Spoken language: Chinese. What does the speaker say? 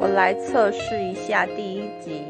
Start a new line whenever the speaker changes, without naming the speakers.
我来测试一下第一集。